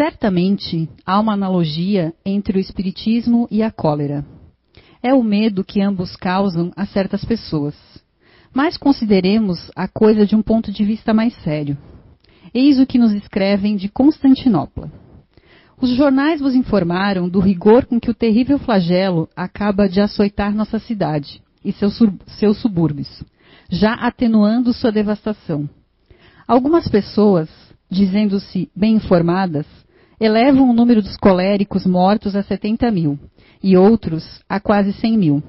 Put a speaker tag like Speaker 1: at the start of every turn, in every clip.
Speaker 1: Certamente há uma analogia entre o espiritismo e a cólera. É o medo que ambos causam a certas pessoas. Mas consideremos a coisa de um ponto de vista mais sério. Eis o que nos escrevem de Constantinopla. Os jornais vos informaram do rigor com que o terrível flagelo acaba de açoitar nossa cidade e seus, seus subúrbios, já atenuando sua devastação. Algumas pessoas, dizendo-se bem informadas, elevam o número dos coléricos mortos a 70 mil e outros a quase 100 mil.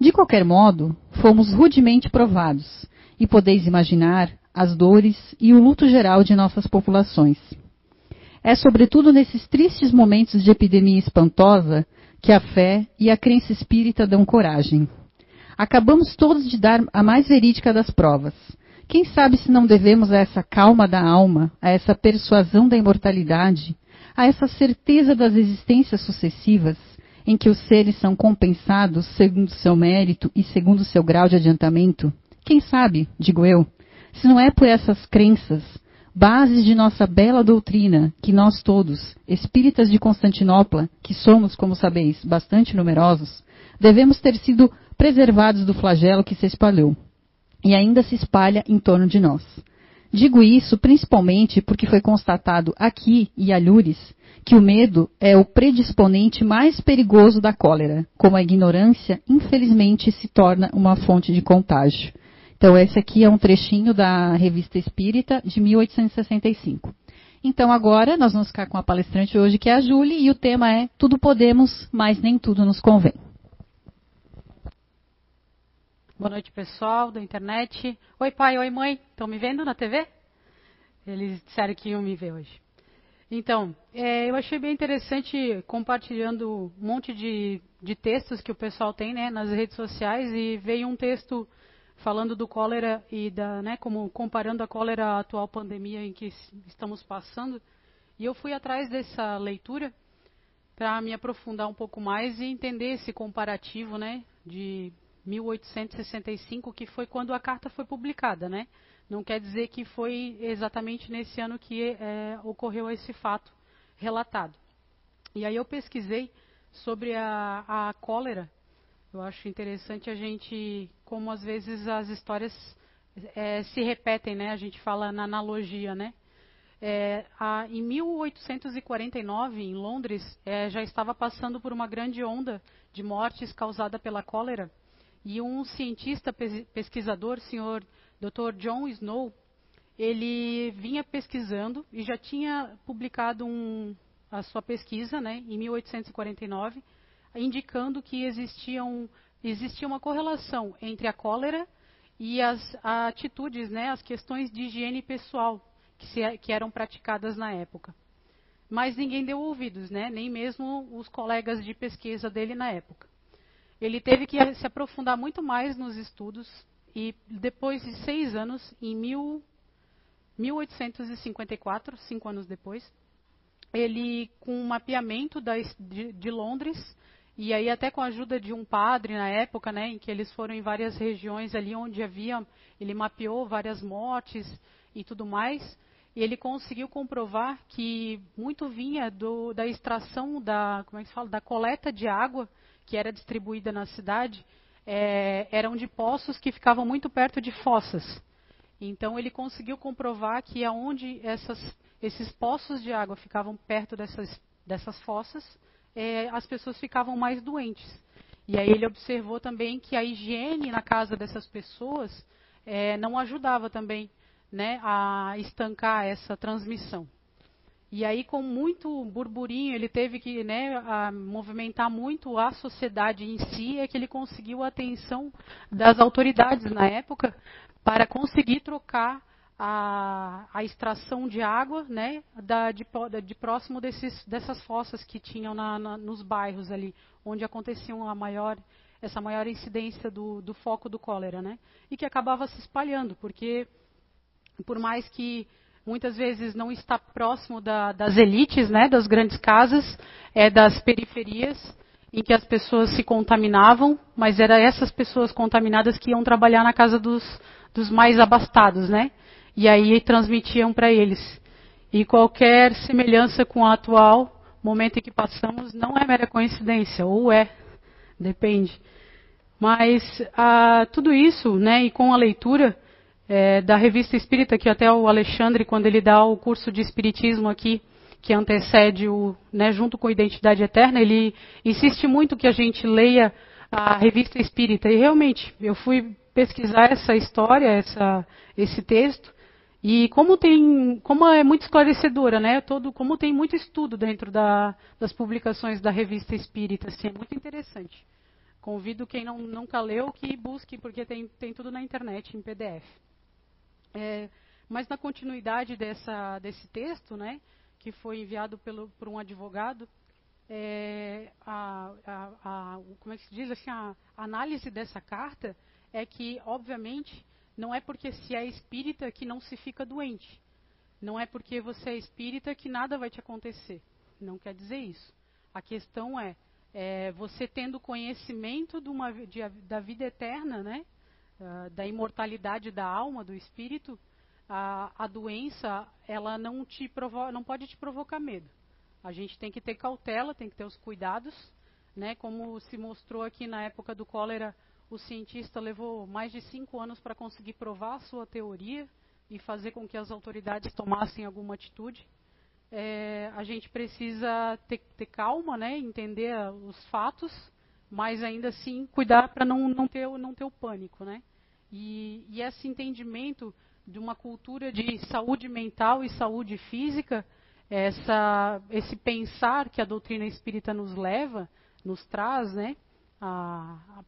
Speaker 1: De qualquer modo, fomos rudemente provados e podeis imaginar as dores e o luto geral de nossas populações. É sobretudo nesses tristes momentos de epidemia espantosa que a fé e a crença espírita dão coragem. Acabamos todos de dar a mais verídica das provas. Quem sabe se não devemos a essa calma da alma, a essa persuasão da imortalidade, a essa certeza das existências sucessivas, em que os seres são compensados segundo seu mérito e segundo seu grau de adiantamento? Quem sabe, digo eu, se não é por essas crenças, bases de nossa bela doutrina, que nós todos, espíritas de Constantinopla, que somos, como sabeis, bastante numerosos, devemos ter sido preservados do flagelo que se espalhou e ainda se espalha em torno de nós. Digo isso principalmente porque foi constatado aqui e alhures que o medo é o predisponente mais perigoso da cólera, como a ignorância, infelizmente, se torna uma fonte de contágio. Então, esse aqui é um trechinho da Revista Espírita de 1865. Então, agora, nós vamos ficar com a palestrante hoje, que é a Júlia, e o tema é Tudo podemos, mas nem tudo nos convém.
Speaker 2: Boa noite, pessoal da internet. Oi, pai, oi, mãe. Estão me vendo na TV? Eles disseram que iam me ver hoje. Então, é, eu achei bem interessante compartilhando um monte de, de, textos que o pessoal tem né, nas redes sociais e veio um texto falando do cólera e da, né, como comparando a cólera à atual pandemia em que estamos passando. E eu fui atrás dessa leitura para me aprofundar um pouco mais e entender esse comparativo, né, de 1865, que foi quando a carta foi publicada, né? Não quer dizer que foi exatamente nesse ano que é, ocorreu esse fato relatado. E aí eu pesquisei sobre a, a cólera. Eu acho interessante a gente, como às vezes as histórias é, se repetem, né? A gente fala na analogia, né? É, a, em 1849, em Londres, é, já estava passando por uma grande onda de mortes causada pela cólera. E um cientista pesquisador, senhor Dr. John Snow, ele vinha pesquisando e já tinha publicado um, a sua pesquisa, né, em 1849, indicando que existia, um, uma correlação entre a cólera e as atitudes, né, as questões de higiene pessoal que, se, que eram praticadas na época. Mas ninguém deu ouvidos, né, nem mesmo os colegas de pesquisa dele na época. Ele teve que se aprofundar muito mais nos estudos e depois de seis anos, em mil, 1854, cinco anos depois, ele, com um mapeamento da, de, de, Londres, e aí até com a ajuda de um padre na época, né, em que eles foram em várias regiões ali onde havia, ele mapeou várias mortes e tudo mais, e ele conseguiu comprovar que muito vinha do, da extração da, como é que se fala, da coleta de água que era distribuída na cidade é, eram de poços que ficavam muito perto de fossas. Então ele conseguiu comprovar que aonde essas, esses poços de água ficavam perto dessas, dessas fossas, é, as pessoas ficavam mais doentes. E aí ele observou também que a higiene na casa dessas pessoas é, não ajudava também né, a estancar essa transmissão. E aí, com muito burburinho, ele teve que né, movimentar muito a sociedade em si, é que ele conseguiu a atenção das autoridades na época para conseguir trocar a, a extração de água né, da, de, de, próximo desses, dessas fossas que tinham na, na, nos bairros ali, onde aconteciam a maior, essa maior incidência do, do foco do cólera, né? E que acabava se espalhando, porque por mais que muitas vezes não está próximo da, das elites, né, das grandes casas, é das periferias, em que as pessoas se contaminavam, mas eram essas pessoas contaminadas que iam trabalhar na casa dos, dos mais abastados, né? E aí transmitiam para eles. E qualquer semelhança com o atual momento em que passamos não é mera coincidência, ou é, depende. Mas ah, tudo isso, né, e com a leitura é, da revista Espírita, que até o Alexandre, quando ele dá o curso de Espiritismo aqui, que antecede o, né, junto com Identidade Eterna, ele insiste muito que a gente leia a revista Espírita. E realmente, eu fui pesquisar essa história, essa, esse texto, e como tem, como é muito esclarecedora, né? Todo, como tem muito estudo dentro da, das publicações da revista Espírita, assim, é muito interessante. Convido quem não, nunca leu que busque, porque tem, tem tudo na internet, em PDF. É, mas na continuidade dessa, desse texto, né, que foi enviado pelo, por um advogado, é, a, a, a, como é que se diz assim, a análise dessa carta é que, obviamente, não é porque se é espírita que não se fica doente. Não é porque você é espírita que nada vai te acontecer. Não quer dizer isso. A questão é, é você tendo conhecimento de uma, de, da vida eterna, né? Uh, da imortalidade da alma, do espírito, a, a doença ela não, te provo não pode te provocar medo. A gente tem que ter cautela, tem que ter os cuidados, né? Como se mostrou aqui na época do cólera, o cientista levou mais de cinco anos para conseguir provar a sua teoria e fazer com que as autoridades tomassem alguma atitude. É, a gente precisa ter, ter, calma, né, entender os fatos, mas ainda assim cuidar para não, não, ter, não ter o pânico. Né? E, e esse entendimento de uma cultura de saúde mental e saúde física, essa, esse pensar que a doutrina espírita nos leva, nos traz, né,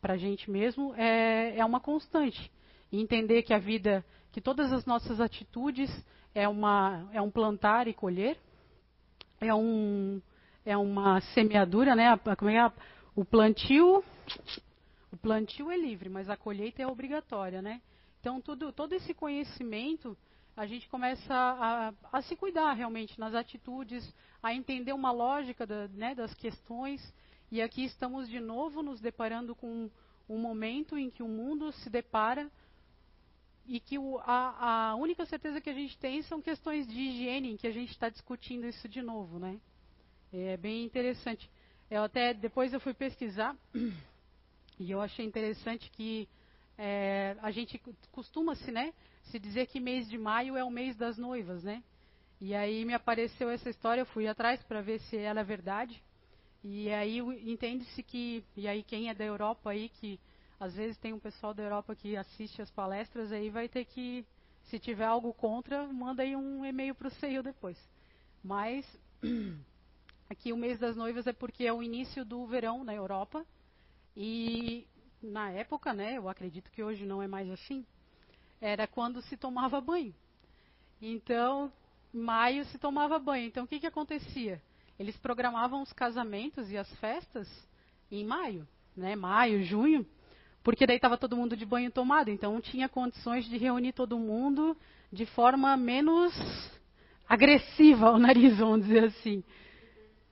Speaker 2: para a gente mesmo é, é uma constante. E entender que a vida, que todas as nossas atitudes é, uma, é um plantar e colher, é, um, é uma semeadura, né? Como é, o plantio, o plantio é livre, mas a colheita é obrigatória, né? Então tudo, todo esse conhecimento a gente começa a, a, se cuidar realmente nas atitudes, a entender uma lógica da, né, das questões e aqui estamos de novo nos deparando com um momento em que o mundo se depara e que o, a, a, única certeza que a gente tem são questões de higiene, em que a gente está discutindo isso de novo, né? É bem interessante. Eu até depois eu fui pesquisar e eu achei interessante que é, a gente costuma-se, né, se dizer que mês de maio é o mês das noivas, né? E aí me apareceu essa história, eu fui atrás para ver se ela é verdade. E aí entende-se que, e aí quem é da Europa aí, que às vezes tem um pessoal da Europa que assiste as palestras, aí vai ter que, se tiver algo contra, manda aí um e-mail para o CEIU depois. Mas aqui o mês das noivas é porque é o início do verão na Europa. E na época, né, eu acredito que hoje não é mais assim, era quando se tomava banho. Então, maio se tomava banho. Então, o que, que acontecia? eles programavam os casamentos e as festas em maio, né? Maio, junho, porque daí estava todo mundo de banho tomado, então tinha condições de reunir todo mundo de forma menos agressiva ao nariz, vamos dizer assim.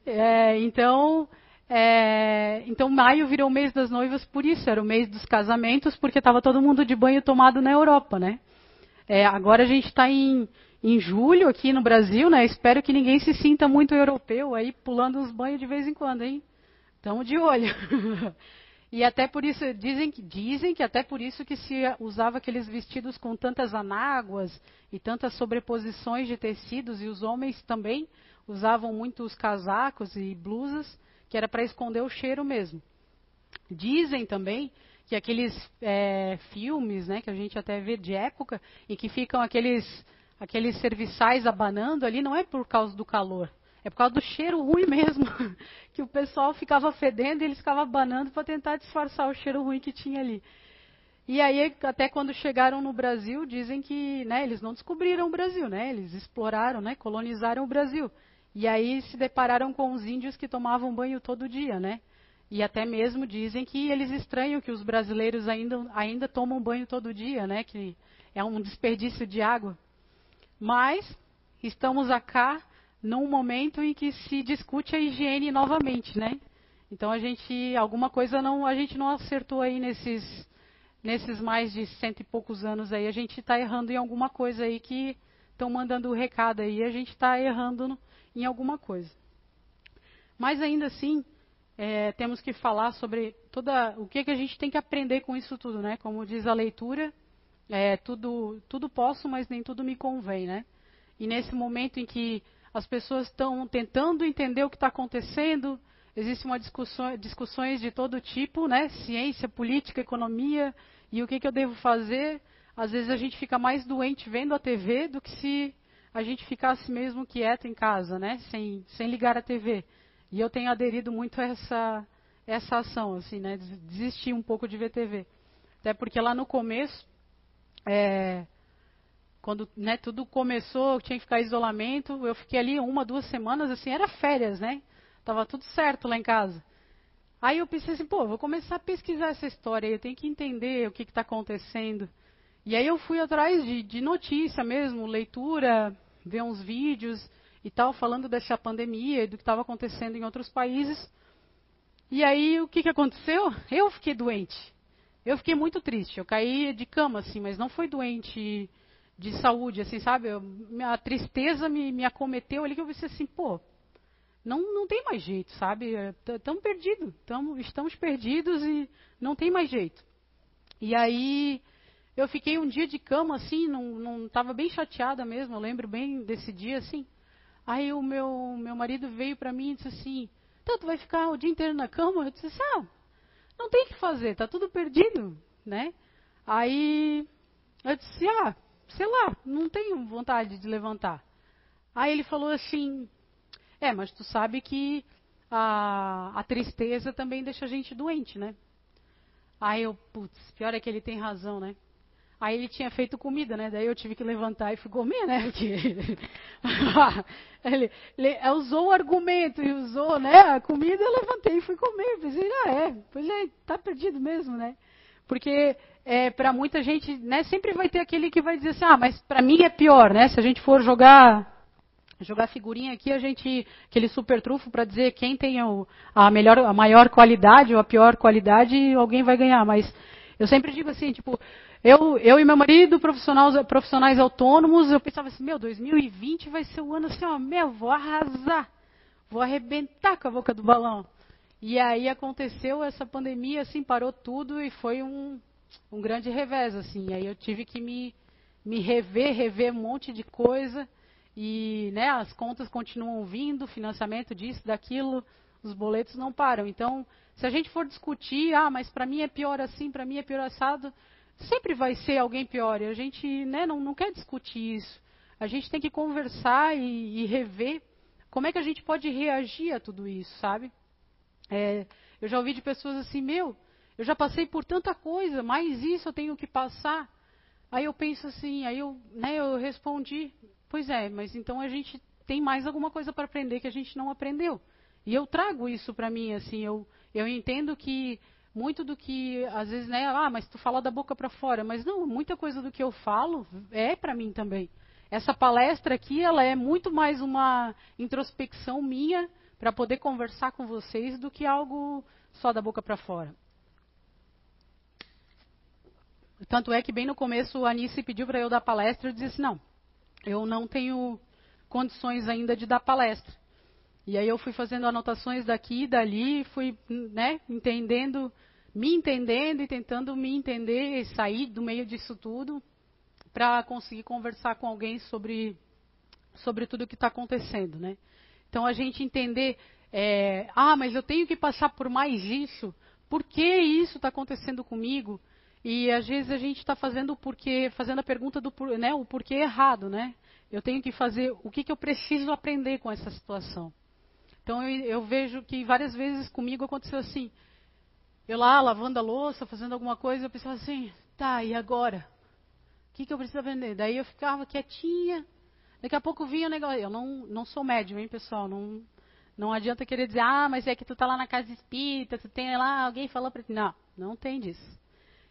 Speaker 2: É, então, é, então maio virou o mês das noivas por isso, era o mês dos casamentos, porque estava todo mundo de banho tomado na Europa, né? É, agora a gente está em em julho aqui no Brasil, né? Espero que ninguém se sinta muito europeu aí pulando os banhos de vez em quando, hein? Estamos de olho. e até por isso dizem dizem que até por isso que se usava aqueles vestidos com tantas anáguas e tantas sobreposições de tecidos e os homens também usavam muito os casacos e blusas, que era para esconder o cheiro mesmo. Dizem também que aqueles é, filmes, né, que a gente até vê de época, em que ficam aqueles aqueles serviçais abanando ali não é por causa do calor, é por causa do cheiro ruim mesmo, que o pessoal ficava fedendo e eles ficavam abanando para tentar disfarçar o cheiro ruim que tinha ali. E aí, até quando chegaram no Brasil, dizem que né, eles não descobriram o Brasil, né? Eles exploraram, né, colonizaram o Brasil. E aí se depararam com os índios que tomavam banho todo dia, né? E até mesmo dizem que eles estranham que os brasileiros ainda, ainda tomam banho todo dia, né? Que é um desperdício de água. Mas estamos acá num momento em que se discute a higiene novamente, né? Então a gente alguma coisa não a gente não acertou aí nesses nesses mais de cento e poucos anos aí a gente está errando em alguma coisa aí que estão mandando o recado aí, a gente está errando em alguma coisa. Mas ainda assim, é, temos que falar sobre toda o que, que a gente tem que aprender com isso tudo, né? Como diz a leitura, é, tudo, tudo posso, mas nem tudo me convém, né? E nesse momento em que as pessoas estão tentando entender o que está acontecendo, existem discussão, discussões de todo tipo, né? Ciência, política, economia, e o que, que eu devo fazer? Às vezes a gente fica mais doente vendo a TV do que se a gente ficasse mesmo quieto em casa, né? Sem, sem ligar a TV. E eu tenho aderido muito a essa, essa ação, assim, né? Desistir um pouco de ver TV. Até porque lá no começo, é, quando né, tudo começou, tinha que ficar isolamento, eu fiquei ali uma, duas semanas, assim, era férias, né? Tava tudo certo lá em casa. Aí eu pensei assim, pô, vou começar a pesquisar essa história, eu tenho que entender o que está acontecendo. E aí eu fui atrás de, de notícia mesmo, leitura, ver uns vídeos e tal, falando dessa pandemia e do que estava acontecendo em outros países. E aí o que, que aconteceu? Eu fiquei doente. Eu fiquei muito triste. Eu caí de cama, assim, mas não foi doente de saúde, assim, sabe? A tristeza me, me acometeu ali que eu pensei assim, pô, não, não tem mais jeito, sabe? Estamos perdidos, tamo, estamos perdidos e não tem mais jeito. E aí eu fiquei um dia de cama, assim, não estava bem chateada mesmo, eu lembro bem desse dia, assim. Aí o meu, meu marido veio para mim e disse assim, então tu vai ficar o dia inteiro na cama? Eu disse ah, não tem o que fazer, tá tudo perdido, né? Aí eu disse, ah, sei lá, não tenho vontade de levantar. Aí ele falou assim, é, mas tu sabe que a, a tristeza também deixa a gente doente, né? Aí eu, putz, pior é que ele tem razão, né? Aí ele tinha feito comida, né? Daí eu tive que levantar e fui comer, né? Porque ele, ele, usou o argumento e usou, né? A comida, eu levantei e fui comer. Pensei, ah, é, pois é, tá perdido mesmo, né? Porque é, para muita gente, né? Sempre vai ter aquele que vai dizer assim, ah, mas para mim é pior, né? Se a gente for jogar jogar figurinha aqui, a gente aquele super trufo para dizer quem tem a melhor, a maior qualidade ou a pior qualidade, alguém vai ganhar. Mas eu sempre digo assim, tipo, eu, eu e meu marido, profissionais, profissionais autônomos, eu pensava assim, meu, 2020 vai ser o ano assim, ó, meu, vou arrasar, vou arrebentar com a boca do balão. E aí aconteceu essa pandemia, assim, parou tudo e foi um, um grande revés, assim. Aí eu tive que me, me rever, rever um monte de coisa. E né, as contas continuam vindo, financiamento disso, daquilo, os boletos não param. Então, se a gente for discutir, ah, mas para mim é pior assim, para mim é pior assado, sempre vai ser alguém pior. E a gente né, não, não quer discutir isso. A gente tem que conversar e, e rever como é que a gente pode reagir a tudo isso, sabe? É, eu já ouvi de pessoas assim, meu, eu já passei por tanta coisa, mais isso eu tenho que passar. Aí eu penso assim, aí eu, né, eu respondi, Pois é, mas então a gente tem mais alguma coisa para aprender que a gente não aprendeu. E eu trago isso para mim, assim, eu, eu entendo que muito do que, às vezes, né, ah, mas tu fala da boca para fora, mas não, muita coisa do que eu falo é para mim também. Essa palestra aqui, ela é muito mais uma introspecção minha para poder conversar com vocês do que algo só da boca para fora. Tanto é que bem no começo a Anice pediu para eu dar palestra, eu disse, não, eu não tenho condições ainda de dar palestra. E aí eu fui fazendo anotações daqui e dali, fui né, entendendo, me entendendo e tentando me entender e sair do meio disso tudo para conseguir conversar com alguém sobre, sobre tudo o que está acontecendo. Né? Então a gente entender, é, ah, mas eu tenho que passar por mais isso, por que isso está acontecendo comigo? E às vezes a gente está fazendo o porquê, fazendo a pergunta do né, o porquê errado, né? Eu tenho que fazer o que, que eu preciso aprender com essa situação. Então eu, eu, vejo que várias vezes comigo aconteceu assim. Eu lá lavando a louça, fazendo alguma coisa, eu pensava assim, tá, e agora? O que, que eu preciso aprender? Daí eu ficava quietinha. Daqui a pouco vinha o negócio. Eu não, não sou médium, hein, pessoal? Não, não adianta querer dizer, ah, mas é que tu tá lá na casa espírita, tu tem lá, alguém falou para ti. Não, não tem disso.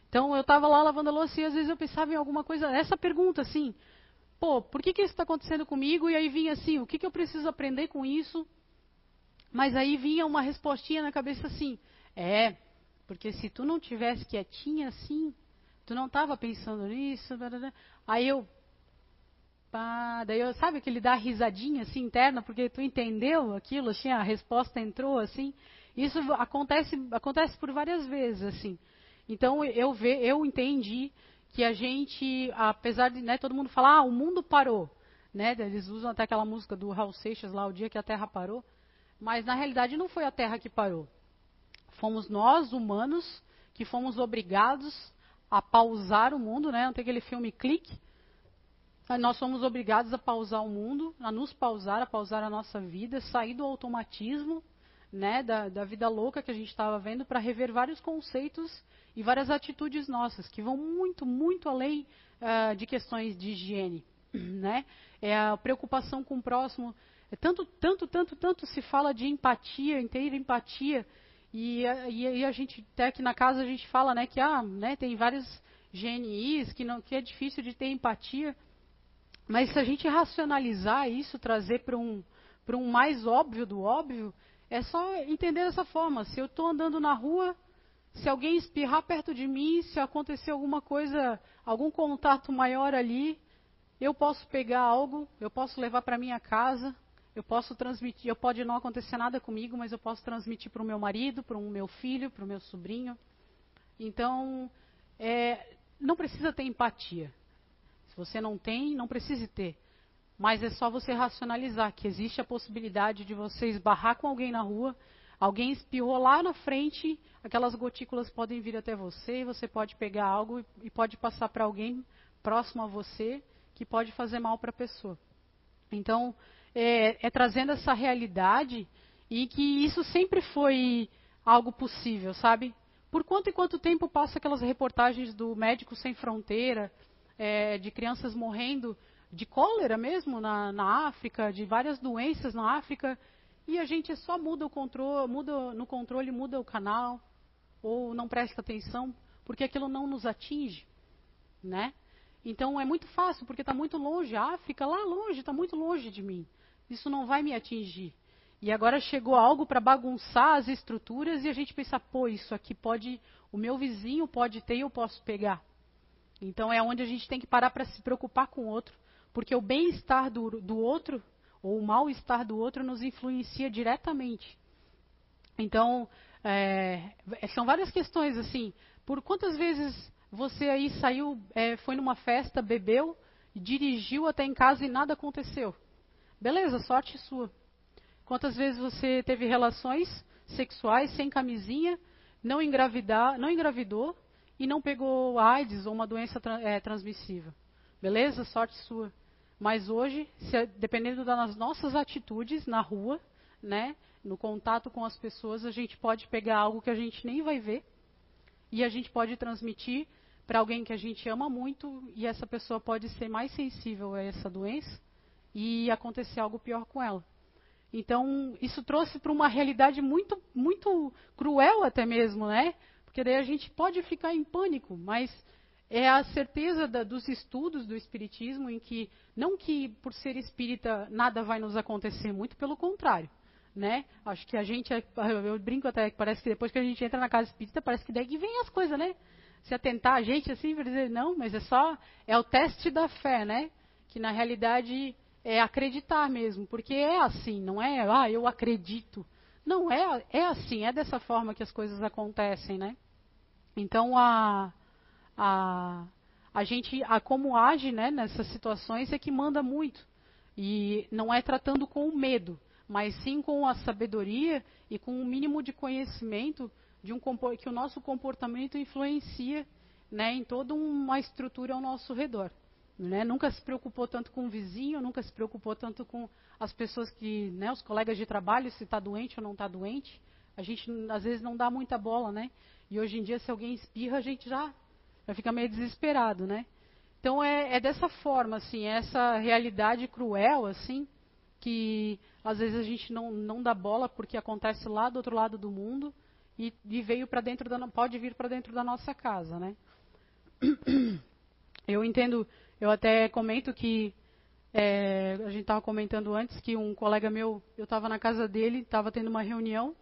Speaker 2: Então eu estava lá lavando a louça e às vezes eu pensava em alguma coisa, essa pergunta assim, pô, por que, que isso está acontecendo comigo? E aí vinha assim, o que, que eu preciso aprender com isso? Mas aí vinha uma respostinha na cabeça assim, é, porque se tu não tivesse quietinha assim, tu não estava pensando nisso, aí eu, pá, daí eu, sabe que ele dá risadinha assim interna, porque tu entendeu aquilo, assim, a resposta entrou assim. Isso acontece, acontece por várias vezes, assim. Então eu ve, eu entendi que a gente, apesar de né, todo mundo falar, ah, o mundo parou, né? Eles usam até aquela música do Raul Seixas lá, o dia que a Terra parou, mas na realidade não foi a Terra que parou. Fomos nós, humanos, que fomos obrigados a pausar o mundo, né? Não tem aquele filme Clique? Nós somos obrigados a pausar o mundo, a nos pausar, a pausar a nossa vida, sair do automatismo, né, da, da vida louca que a gente estava vendo, para rever vários conceitos e várias atitudes nossas que vão muito, muito além uh, de questões de higiene, né? É a preocupação com o próximo. É tanto, tanto, tanto, tanto se fala de empatia, inteira empatia, e, a gente até aqui na casa a gente fala, né, que ah, né, tem vários GNIs que não que é difícil de ter empatia. Mas se a gente racionalizar isso, trazer para um um mais óbvio do óbvio, é só entender dessa forma. Se eu estou andando na rua, se alguém espirrar perto de mim, se acontecer alguma coisa, algum contato maior ali, eu posso pegar algo, eu posso levar para minha casa, eu posso transmitir, eu pode não acontecer nada comigo, mas eu posso transmitir para o meu marido, para o meu filho, para o meu sobrinho. Então, é, não precisa ter empatia. Se você não tem, não precise ter. Mas é só você racionalizar que existe a possibilidade de você esbarrar com alguém na rua, alguém espirrou lá na frente, aquelas gotículas podem vir até você, você pode pegar algo e pode passar para alguém próximo a você que pode fazer mal para a pessoa. Então, é, é trazendo essa realidade e que isso sempre foi algo possível, sabe? Por quanto e quanto tempo passa aquelas reportagens do Médico Sem Fronteira, é, de crianças morrendo de cólera mesmo na, na, África, de várias doenças na África, e a gente só muda o controle, muda no controle, muda o canal, ou não presta atenção, porque aquilo não nos atinge, né? Então é muito fácil, porque está muito longe, a África lá longe, está muito longe de mim. Isso não vai me atingir. E agora chegou algo para bagunçar as estruturas e a gente pensa, pô, isso aqui pode, o meu vizinho pode ter e eu posso pegar. Então é onde a gente tem que parar para se preocupar com o outro, porque o bem-estar do, do outro, ou o mal-estar do outro, nos influencia diretamente. Então, é, são várias questões assim. Por quantas vezes você aí saiu, é, foi numa festa, bebeu, dirigiu até em casa e nada aconteceu? Beleza, sorte sua. Quantas vezes você teve relações sexuais sem camisinha, não, engravidar, não engravidou e não pegou AIDS ou uma doença é, transmissível? Beleza? Sorte sua. Mas hoje, se, dependendo das nossas atitudes na rua, né, no contato com as pessoas, a gente pode pegar algo que a gente nem vai ver e a gente pode transmitir para alguém que a gente ama muito e essa pessoa pode ser mais sensível a essa doença e acontecer algo pior com ela. Então, isso trouxe para uma realidade muito, muito cruel até mesmo, né? Porque daí a gente pode ficar em pânico, mas é a certeza da, dos estudos do espiritismo em que não que por ser espírita nada vai nos acontecer, muito pelo contrário, né? Acho que a gente, é, eu brinco até que parece que depois que a gente entra na casa espírita, parece que daí vem as coisas, né? Se atentar a gente assim, para dizer não, mas é só é o teste da fé, né? Que na realidade é acreditar mesmo, porque é assim, não é, ah, eu acredito. Não, é, é assim, é dessa forma que as coisas acontecem, né? Então, a, a, a gente, a como age né, nessas situações é que manda muito. E não é tratando com o medo, mas sim com a sabedoria e com o um mínimo de conhecimento de um, que o nosso comportamento influencia né, em toda uma estrutura ao nosso redor. Né? Nunca se preocupou tanto com o vizinho, nunca se preocupou tanto com as pessoas que, né, os colegas de trabalho, se está doente ou não está doente. A gente às vezes não dá muita bola, né? E hoje em dia, se alguém espirra, a gente já, já fica meio desesperado, né? Então é, é dessa forma, assim, é essa realidade cruel, assim, que às vezes a gente não, não dá bola porque acontece lá do outro lado do mundo e, e veio para dentro da, pode vir para dentro da nossa casa, né? Eu entendo eu até comento que é, a gente estava comentando antes que um colega meu, eu estava na casa dele, estava tendo uma reunião,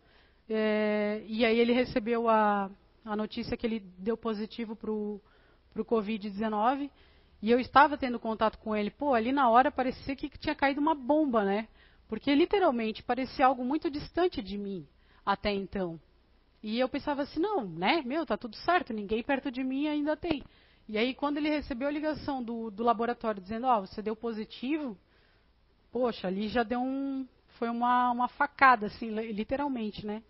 Speaker 2: é, e aí ele recebeu a, a notícia que ele deu positivo para o Covid-19, E eu estava tendo contato com ele. Pô, ali na hora parecia que tinha caído uma bomba, né? Porque literalmente parecia algo muito distante de mim até então. E eu pensava assim, não, né? Meu, tá tudo certo, ninguém perto de mim ainda tem. E aí, quando ele recebeu a ligação do, do laboratório dizendo, ó, oh, você deu positivo, poxa, ali já deu um. Foi uma, uma facada, assim, literalmente, né?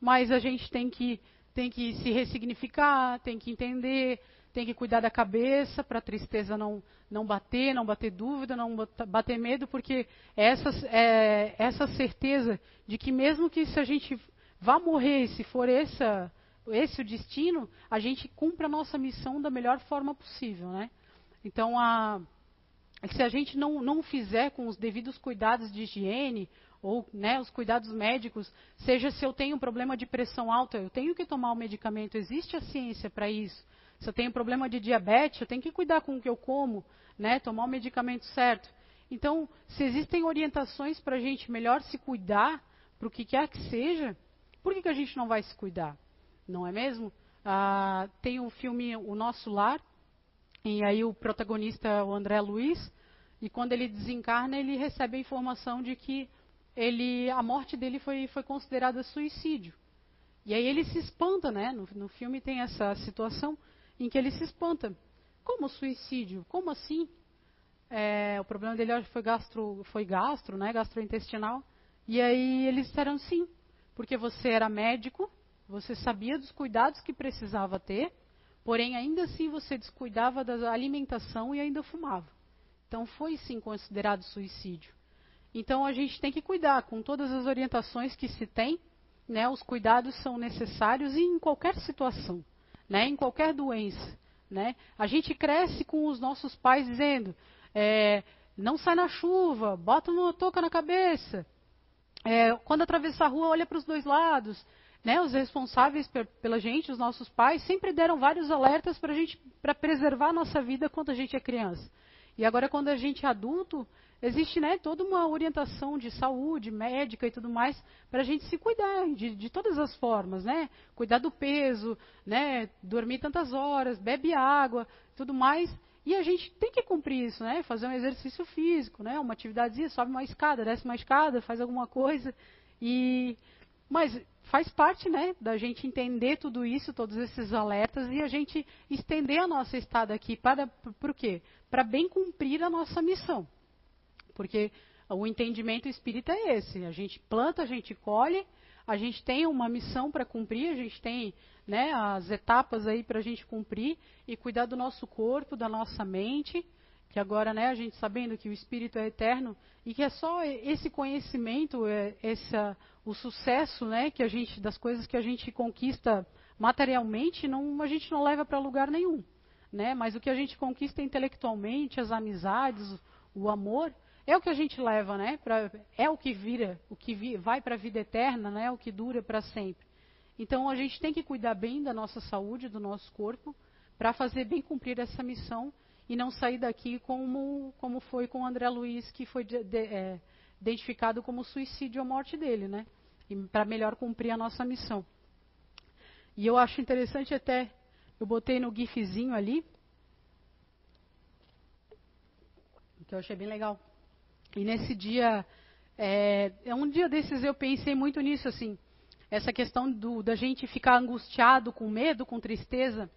Speaker 2: Mas a gente tem que, tem que se ressignificar, tem que entender, tem que cuidar da cabeça para a tristeza não, não bater, não bater dúvida, não bater medo, porque essa, é, essa certeza de que mesmo que se a gente vá morrer, se for essa, esse o destino, a gente cumpra a nossa missão da melhor forma possível, né? Então, a, se a gente não, não fizer com os devidos cuidados de higiene, ou né, os cuidados médicos, seja se eu tenho um problema de pressão alta, eu tenho que tomar o medicamento, existe a ciência para isso. Se eu tenho problema de diabetes, eu tenho que cuidar com o que eu como, né, tomar o medicamento certo. Então, se existem orientações para a gente melhor se cuidar, para o que quer que seja, por que, que a gente não vai se cuidar? Não é mesmo? Ah, tem um filme O Nosso Lar, e aí o protagonista é o André Luiz, e quando ele desencarna, ele recebe a informação de que ele, a morte dele foi, foi considerada suicídio. E aí ele se espanta, né? No, no filme tem essa situação em que ele se espanta. Como suicídio? Como assim? É, o problema dele foi gastro, foi gastro, né, gastrointestinal. E aí eles disseram sim, porque você era médico, você sabia dos cuidados que precisava ter, porém ainda assim você descuidava da alimentação e ainda fumava. Então foi sim considerado suicídio. Então a gente tem que cuidar com todas as orientações que se tem, né, os cuidados são necessários em qualquer situação né, em qualquer doença. Né? A gente cresce com os nossos pais dizendo: é, não sai na chuva, bota uma touca na cabeça. É, quando atravessar a rua, olha para os dois lados. Né, os responsáveis pela gente, os nossos pais, sempre deram vários alertas para gente, para preservar a nossa vida quando a gente é criança. E agora, quando a gente é adulto, existe né, toda uma orientação de saúde, médica e tudo mais, para a gente se cuidar de, de, todas as formas, né? Cuidar do peso, né? Dormir tantas horas, bebe água, tudo mais. E a gente tem que cumprir isso, né? Fazer um exercício físico, né? Uma atividade, sobe uma escada, desce uma escada, faz alguma coisa. E mas faz parte, né, da gente entender tudo isso, todos esses alertas e a gente estender a nossa estada aqui para por quê? Para bem cumprir a nossa missão. Porque o entendimento espírita é esse: a gente planta, a gente colhe, a gente tem uma missão para cumprir, a gente tem né, as etapas aí para a gente cumprir e cuidar do nosso corpo, da nossa mente, que agora né, a gente sabendo que o espírito é eterno e que é só esse conhecimento, é, essa, o sucesso né, que a gente das coisas que a gente conquista materialmente, não, a gente não leva para lugar nenhum. Né? Mas o que a gente conquista intelectualmente, as amizades, o amor, é o que a gente leva, né? Pra, é o que vira, o que vi, vai para a vida eterna, né? O que dura para sempre. Então a gente tem que cuidar bem da nossa saúde, do nosso corpo, para fazer bem cumprir essa missão e não sair daqui como, como foi com o André Luiz, que foi de, de, é, identificado como suicídio a morte dele, né? Para melhor cumprir a nossa missão. E eu acho interessante até, eu botei no gifzinho ali, que eu achei bem legal. E nesse dia, é, é, um dia desses eu pensei muito nisso, assim, essa questão do, da gente ficar angustiado, com medo, com tristeza,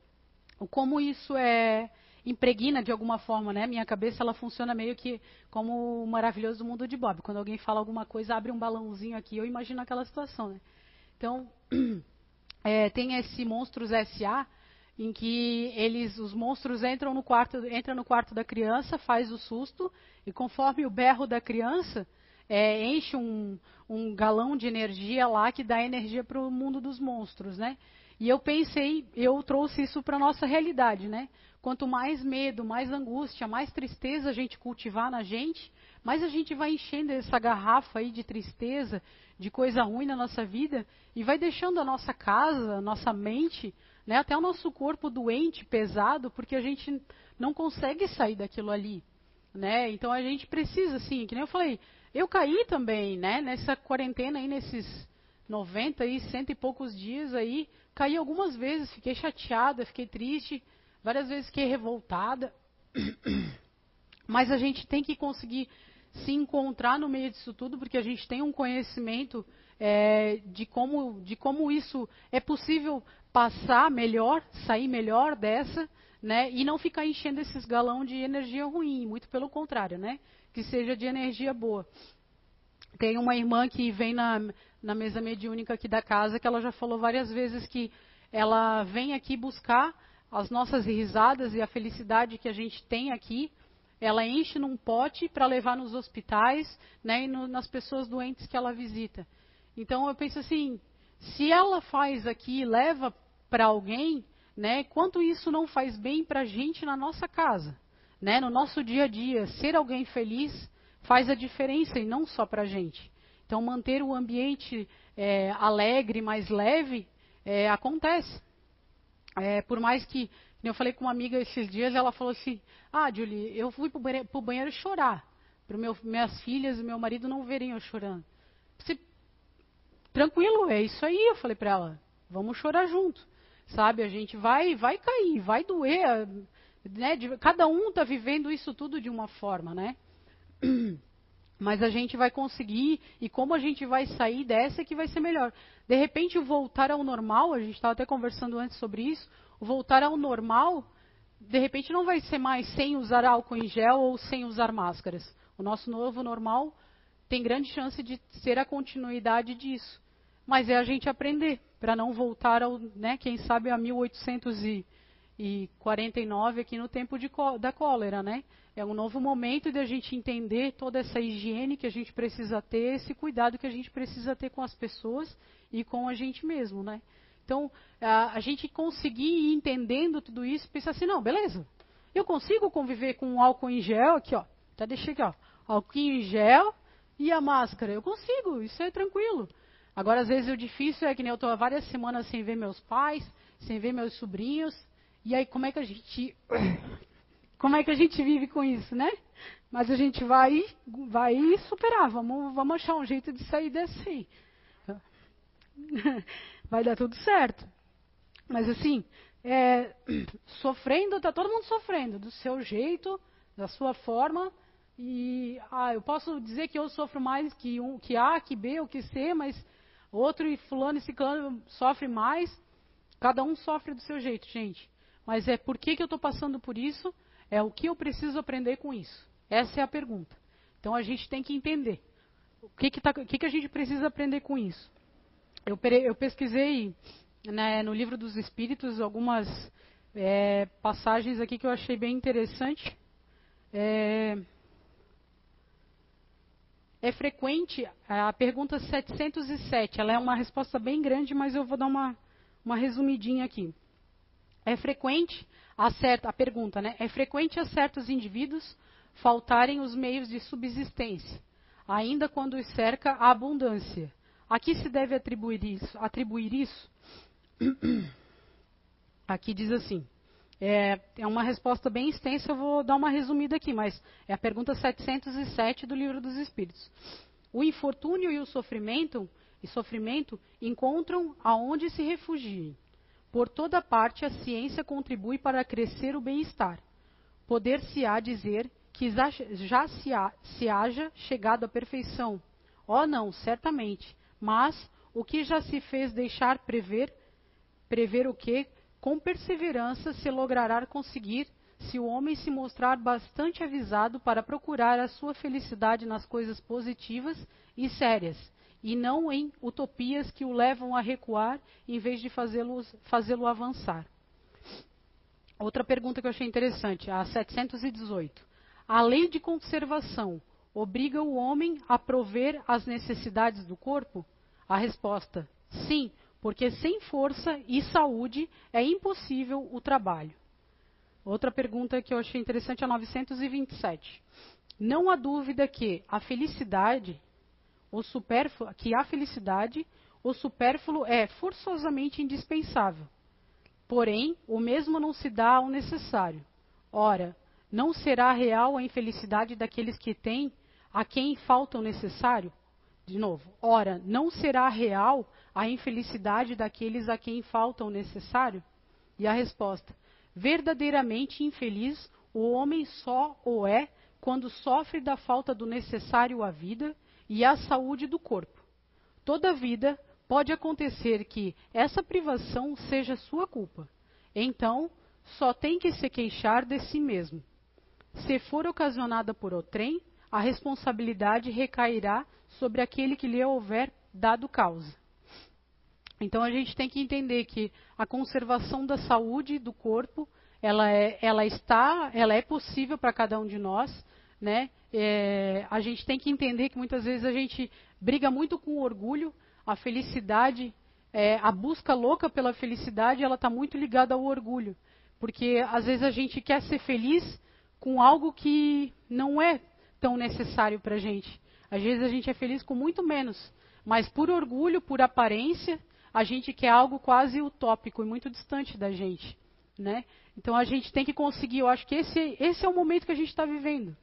Speaker 2: como isso é impregna de alguma forma, né? Minha cabeça ela funciona meio que como o maravilhoso mundo de Bob. Quando alguém fala alguma coisa, abre um balãozinho aqui, eu imagino aquela situação, né? Então, é, tem esse Monstros S.A., em que eles, os monstros entram no quarto, entra no quarto da criança, faz o susto e conforme o berro da criança é, enche um, um, galão de energia lá que dá energia para o mundo dos monstros, né? E eu pensei, eu trouxe isso para nossa realidade, né? Quanto mais medo, mais angústia, mais tristeza a gente cultivar na gente, mais a gente vai enchendo essa garrafa aí de tristeza, de coisa ruim na nossa vida e vai deixando a nossa casa, a nossa mente né? Até o nosso corpo doente, pesado, porque a gente não consegue sair daquilo ali. Né? Então a gente precisa, assim, que nem eu falei, eu caí também, né? Nessa quarentena aí, nesses 90 e cento e poucos dias aí, caí algumas vezes, fiquei chateada, fiquei triste, várias vezes fiquei revoltada, Mas a gente tem que conseguir se encontrar no meio disso tudo, porque a gente tem um conhecimento é, de, como, de como isso é possível passar melhor, sair melhor dessa, né? E não ficar enchendo esses galão de energia ruim, muito pelo contrário, né? Que seja de energia boa. Tem uma irmã que vem na, na mesa mediúnica aqui da casa que ela já falou várias vezes que ela vem aqui buscar as nossas risadas e a felicidade que a gente tem aqui, ela enche num pote para levar nos hospitais né, e no, nas pessoas doentes que ela visita. Então eu penso assim, se ela faz aqui leva para alguém, né, quanto isso não faz bem para a gente na nossa casa, né, no nosso dia a dia, ser alguém feliz faz a diferença e não só para a gente. Então manter o ambiente é, alegre, mais leve, é, acontece. É, por mais que, eu falei com uma amiga esses dias, ela falou assim: Ah, Julie, eu fui para o banheiro, chorar, para minhas filhas e meu marido não verem eu chorando. Você, tranquilo, é isso aí, eu falei para ela: Vamos chorar junto, sabe? A gente vai, vai cair, vai doer, né? Cada um está vivendo isso tudo de uma forma, né? Mas a gente vai conseguir, e como a gente vai sair dessa que vai ser melhor. De repente, voltar ao normal, a gente estava até conversando antes sobre isso, voltar ao normal, de repente não vai ser mais sem usar álcool em gel ou sem usar máscaras. O nosso novo normal tem grande chance de ser a continuidade disso. Mas é a gente aprender, para não voltar ao, né, quem sabe, a 1849 aqui no tempo de, da cólera, né? É um novo momento de a gente entender toda essa higiene que a gente precisa ter, esse cuidado que a gente precisa ter com as pessoas e com a gente mesmo, né? Então, a, a gente conseguir ir entendendo tudo isso, pensar assim, não, beleza, eu consigo conviver com álcool em gel, aqui ó, já deixei aqui ó, álcool em gel e a máscara, eu consigo, isso é tranquilo. Agora, às vezes, o difícil é que nem eu estou há várias semanas sem ver meus pais, sem ver meus sobrinhos, e aí como é que a gente como é que a gente vive com isso, né? Mas a gente vai, vai superar, vamos, vamos achar um jeito de sair desse. Vai dar tudo certo. Mas assim, é, sofrendo, tá todo mundo sofrendo, do seu jeito, da sua forma. E ah, eu posso dizer que eu sofro mais que um, que A, que B ou que C, mas outro e fulano e ciclano sofre mais. Cada um sofre do seu jeito, gente. Mas é por que, que eu estou passando por isso? É o que eu preciso aprender com isso? Essa é a pergunta. Então a gente tem que entender. O que, que, tá, o que, que a gente precisa aprender com isso? Eu, eu pesquisei né, no livro dos Espíritos algumas é, passagens aqui que eu achei bem interessante. É, é frequente a pergunta 707. Ela é uma resposta bem grande, mas eu vou dar uma, uma resumidinha aqui. É frequente a, certa, a pergunta, né? É frequente a certos indivíduos faltarem os meios de subsistência, ainda quando os cerca a abundância. A que se deve atribuir isso? Atribuir isso? Aqui diz assim. É, é, uma resposta bem extensa, eu vou dar uma resumida aqui, mas é a pergunta 707 do Livro dos Espíritos. O infortúnio e o sofrimento, e sofrimento encontram aonde se refugiem. Por toda parte, a ciência contribui para crescer o bem-estar. Poder-se-á dizer que já, se, ha, se, haja chegado à perfeição. Oh, não, certamente. Mas o que já se fez deixar prever, prever o que, com perseverança, se logrará conseguir se o homem se mostrar bastante avisado para procurar a sua felicidade nas coisas positivas e sérias, e não em utopias que o levam a recuar em vez de fazê-lo fazê avançar. Outra pergunta que eu achei interessante, a 718. A lei de conservação obriga o homem a prover as necessidades do corpo? A resposta: sim, porque sem força e saúde é impossível o trabalho. Outra pergunta que eu achei interessante é a 927. Não há dúvida que a felicidade o supérfluo, que a felicidade, o supérfluo é forçosamente indispensável. Porém, o mesmo não se dá ao necessário. Ora, não será real a infelicidade daqueles que têm a quem falta o necessário? De novo, ora, não será real a infelicidade daqueles a quem falta o necessário? E a resposta: verdadeiramente infeliz o homem só o é quando sofre da falta do necessário à vida e à saúde do corpo. Toda vida pode acontecer que essa privação seja sua culpa. Então, só tem que se queixar de si mesmo. Se for ocasionada por outrem, a responsabilidade recairá sobre aquele que lhe houver dado causa. Então a gente tem que entender que a conservação da saúde do corpo, ela, é, ela está, ela é possível para cada um de nós, né? É, a gente tem que entender que muitas vezes a gente briga muito com o orgulho, a felicidade, é, a busca louca pela felicidade, ela está muito ligada ao orgulho, porque às vezes a gente quer ser feliz com algo que não é tão necessário para a gente. Às vezes a gente é feliz com muito menos, mas por orgulho, por aparência, a gente quer algo quase utópico e muito distante da gente, né? Então a gente tem que conseguir, eu acho que esse, esse é o momento que a gente está vivendo.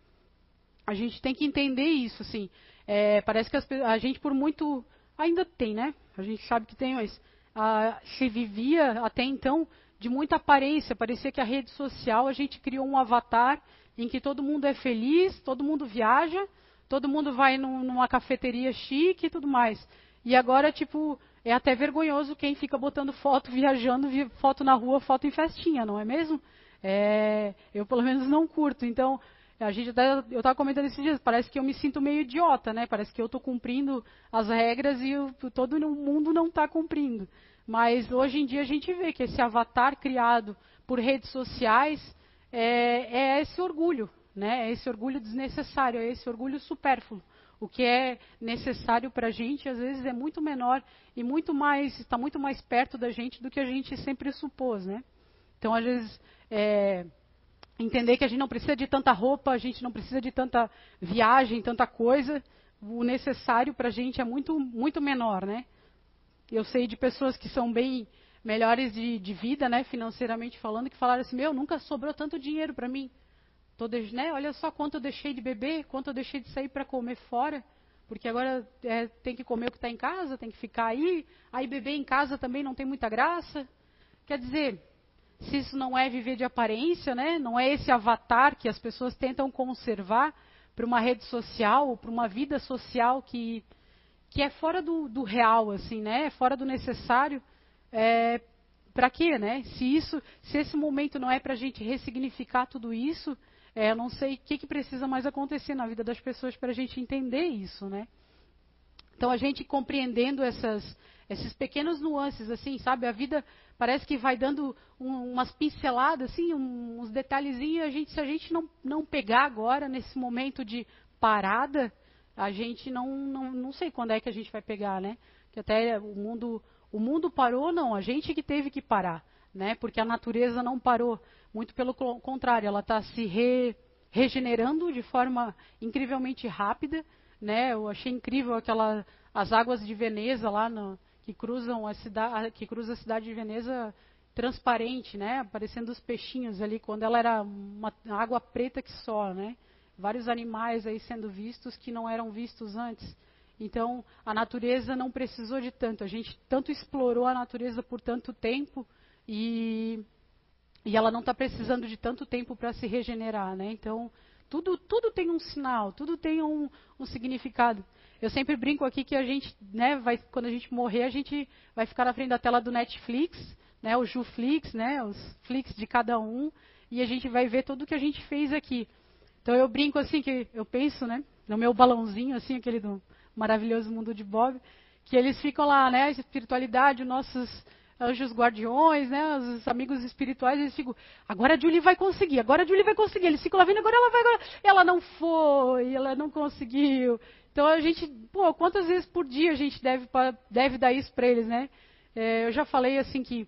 Speaker 2: A gente tem que entender isso, assim. É, parece que as, a gente por muito ainda tem, né? A gente sabe que tem, mas a, se vivia até então de muita aparência. Parecia que a rede social a gente criou um avatar em que todo mundo é feliz, todo mundo viaja, todo mundo vai num, numa cafeteria chique e tudo mais. E agora, tipo, é até vergonhoso quem fica botando foto viajando, foto na rua, foto em festinha, não é mesmo? É, eu pelo menos não curto. Então, a gente até, eu estava comentando esses dias, parece que eu me sinto meio idiota, né? Parece que eu estou cumprindo as regras e eu, todo mundo não está cumprindo. Mas hoje em dia a gente vê que esse avatar criado por redes sociais é, é esse orgulho, né? É esse orgulho desnecessário, é esse orgulho supérfluo. O que é necessário para a gente, às vezes, é muito menor e muito mais, está muito mais perto da gente do que a gente sempre supôs, né? Então, às vezes, é, entender que a gente não precisa de tanta roupa, a gente não precisa de tanta viagem, tanta coisa. O necessário para a gente é muito, muito menor, né? Eu sei de pessoas que são bem melhores de, de vida, né, financeiramente falando, que falaram assim: meu, nunca sobrou tanto dinheiro para mim. Né, olha só quanto eu deixei de beber, quanto eu deixei de sair para comer fora, porque agora é, tem que comer o que está em casa, tem que ficar aí, aí beber em casa também não tem muita graça. Quer dizer, se isso não é viver de aparência, né, não é esse avatar que as pessoas tentam conservar para uma rede social, para uma vida social que, que é fora do, do real, assim, né, é fora do necessário, é, para quê, né? Se isso, se esse momento não é para a gente ressignificar tudo isso, é, não sei o que, que precisa mais acontecer na vida das pessoas para a gente entender isso, né? Então a gente compreendendo essas, esses pequenos nuances, assim, sabe? A vida parece que vai dando um, umas pinceladas, assim, um, uns detalhezinhos. A gente, se a gente não, não pegar agora nesse momento de parada, a gente não, não, não sei quando é que a gente vai pegar, né? Que até o mundo, o mundo parou, não. A gente que teve que parar, né? Porque a natureza não parou. Muito pelo contrário, ela está se re, regenerando de forma incrivelmente rápida. Né? Eu achei incrível aquela as águas de Veneza lá no, que cruzam a cidade, que cruza a cidade de Veneza transparente, né? Aparecendo os peixinhos ali quando ela era uma água preta que só, né? Vários animais aí sendo vistos que não eram vistos antes. Então, a natureza não precisou de tanto. A gente tanto explorou a natureza por tanto tempo e e ela não está precisando de tanto tempo para se regenerar, né? Então, tudo, tudo tem um sinal, tudo tem um, um, significado. Eu sempre brinco aqui que a gente, né, vai, quando a gente morrer, a gente vai ficar na frente da tela do Netflix, né, o Juflix, né, os Flix de cada um, e a gente vai ver tudo que a gente fez aqui. Então eu brinco assim que eu penso, né, no meu balãozinho assim, aquele do maravilhoso mundo de Bob, que eles ficam lá, né, espiritualidade, nossos anjos guardiões, né, os amigos espirituais, eles ficam, agora a Julie vai conseguir, agora a Julie vai conseguir. Eles ficam lá vendo, agora ela vai, agora. Ela não foi, ela não conseguiu. Então a gente, pô, quantas vezes por dia a gente deve, deve dar isso para eles, né? É, eu já falei assim que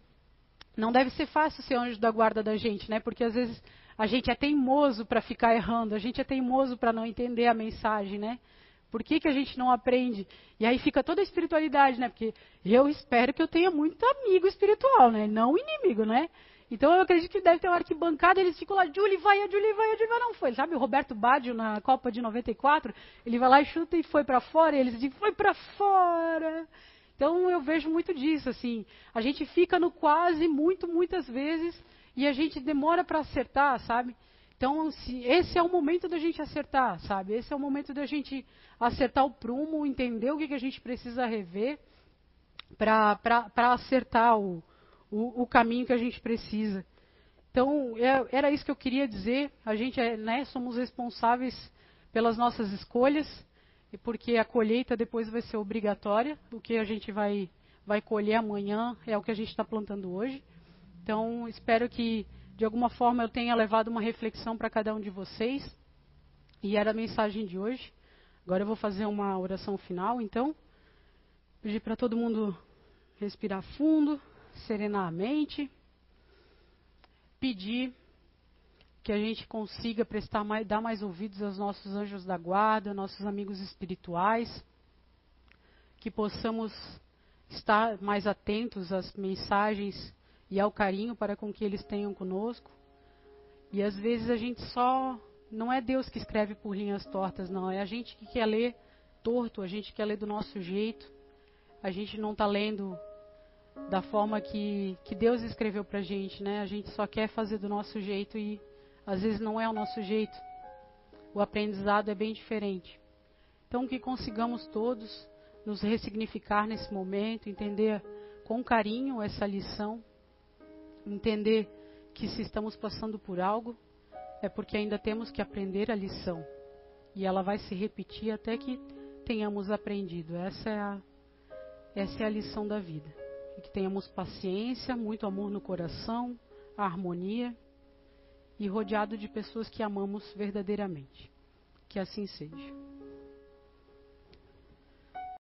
Speaker 2: não deve ser fácil ser anjo da guarda da gente, né? Porque às vezes a gente é teimoso para ficar errando, a gente é teimoso para não entender a mensagem, né? Por que, que a gente não aprende? E aí fica toda a espiritualidade, né? Porque eu espero que eu tenha muito amigo espiritual, né? Não inimigo, né? Então eu acredito que deve ter uma arquibancada, eles ficam lá, Julie vai, a Julie vai, a Julie vai, não foi. Sabe o Roberto Baggio na Copa de 94? Ele vai lá e chuta e foi para fora, e eles dizem, foi para fora. Então eu vejo muito disso, assim. A gente fica no quase muito, muitas vezes, e a gente demora para acertar, sabe? Então, se, esse é o momento da gente acertar, sabe? Esse é o momento da gente acertar o prumo, entender o que, que a gente precisa rever para acertar o, o, o, caminho que a gente precisa. Então, é, era isso que eu queria dizer. A gente é, né, somos responsáveis pelas nossas escolhas, porque a colheita depois vai ser obrigatória. O que a gente vai, vai colher amanhã é o que a gente está plantando hoje. Então, espero que de alguma forma eu tenha levado uma reflexão para cada um de vocês. E era a mensagem de hoje. Agora eu vou fazer uma oração final, então. Pedir para todo mundo respirar fundo, serenar a mente. Pedir que a gente consiga prestar mais, dar mais ouvidos aos nossos anjos da guarda, nossos amigos espirituais, que possamos estar mais atentos às mensagens e ao carinho para com que eles tenham conosco. E às vezes a gente só. Não é Deus que escreve por linhas tortas, não. É a gente que quer ler torto, a gente quer ler do nosso jeito. A gente não está lendo da forma que, que Deus escreveu para a gente, né? A gente só quer fazer do nosso jeito e às vezes não é o nosso jeito. O aprendizado é bem diferente. Então, que consigamos todos nos ressignificar nesse momento, entender com carinho essa lição entender que se estamos passando por algo, é porque ainda temos que aprender a lição. E ela vai se repetir até que tenhamos aprendido. Essa é a, essa é a lição da vida. E que tenhamos paciência, muito amor no coração, harmonia e rodeado de pessoas que amamos verdadeiramente. Que assim seja.